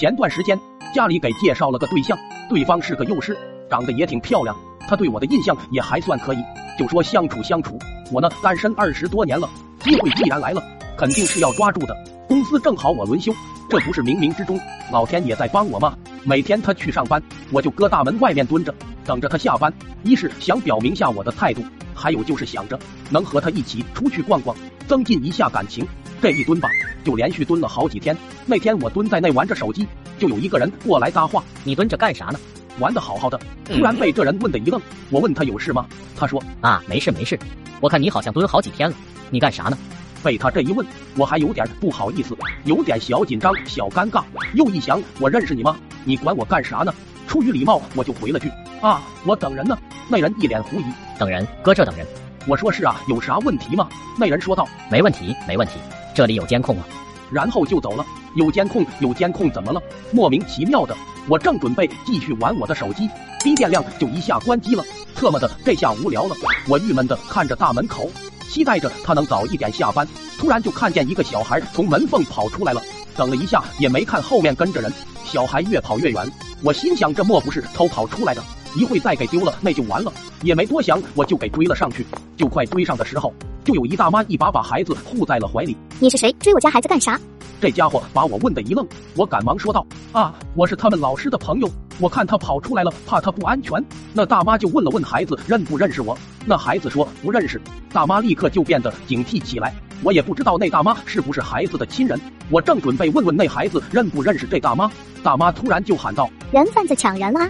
前段时间家里给介绍了个对象，对方是个幼师，长得也挺漂亮，他对我的印象也还算可以，就说相处相处。我呢单身二十多年了，机会既然来了，肯定是要抓住的。公司正好我轮休，这不是冥冥之中，老天也在帮我吗？每天他去上班，我就搁大门外面蹲着，等着他下班。一是想表明下我的态度，还有就是想着能和他一起出去逛逛，增进一下感情。这一蹲吧，就连续蹲了好几天。那天我蹲在那玩着手机，就有一个人过来搭话：“你蹲着干啥呢？玩的好好的。”突然被这人问的一愣。我问他有事吗？他说：“啊，没事没事。我看你好像蹲好几天了，你干啥呢？”被他这一问，我还有点不好意思，有点小紧张、小尴尬。又一想，我认识你吗？你管我干啥呢？出于礼貌，我就回了句：“啊，我等人呢。”那人一脸狐疑：“等人？搁这等人？”我说：“是啊，有啥问题吗？”那人说道：“没问题，没问题。”这里有监控啊，然后就走了。有监控，有监控，怎么了？莫名其妙的。我正准备继续玩我的手机，低电量就一下关机了。特么的，这下无聊了。我郁闷的看着大门口，期待着他能早一点下班。突然就看见一个小孩从门缝跑出来了，等了一下也没看后面跟着人，小孩越跑越远。我心想这莫不是偷跑出来的？一会再给丢了那就完了。也没多想，我就给追了上去。就快追上的时候。就有一大妈一把把孩子护在了怀里。你是谁？追我家孩子干啥？这家伙把我问的一愣，我赶忙说道：“啊，我是他们老师的朋友。我看他跑出来了，怕他不安全。”那大妈就问了问孩子认不认识我。那孩子说不认识。大妈立刻就变得警惕起来。我也不知道那大妈是不是孩子的亲人。我正准备问问那孩子认不认识这大妈，大妈突然就喊道：“人贩子抢人了！”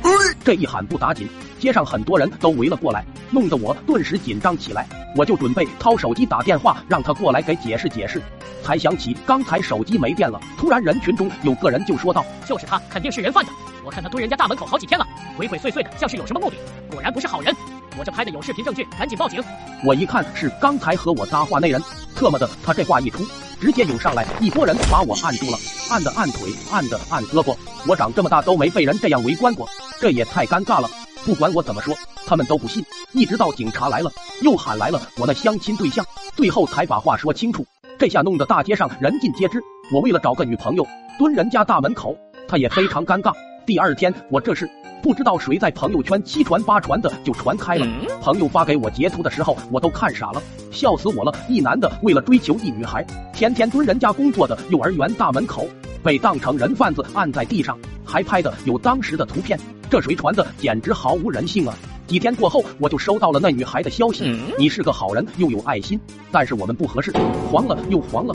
这一喊不打紧，街上很多人都围了过来，弄得我顿时紧张起来。我就准备掏手机打电话让他过来给解释解释，才想起刚才手机没电了。突然人群中有个人就说道：“就是他，肯定是人贩子！我看他蹲人家大门口好几天了，鬼鬼祟祟的，像是有什么目的。果然不是好人！我这拍的有视频证据，赶紧报警！”我一看是刚才和我搭话那人，特么的，他这话一出，直接涌上来一波人把我按住了，按的按腿，按的按胳膊。我长这么大都没被人这样围观过，这也太尴尬了。不管我怎么说，他们都不信。一直到警察来了，又喊来了我那相亲对象，最后才把话说清楚。这下弄得大街上人尽皆知，我为了找个女朋友蹲人家大门口，他也非常尴尬。第二天，我这是不知道谁在朋友圈七传八传的就传开了。朋友发给我截图的时候，我都看傻了，笑死我了！一男的为了追求一女孩，天天蹲人家工作的幼儿园大门口，被当成人贩子按在地上，还拍的有当时的图片。这谁传的？简直毫无人性啊！几天过后，我就收到了那女孩的消息，你是个好人，又有爱心，但是我们不合适，黄了又黄了。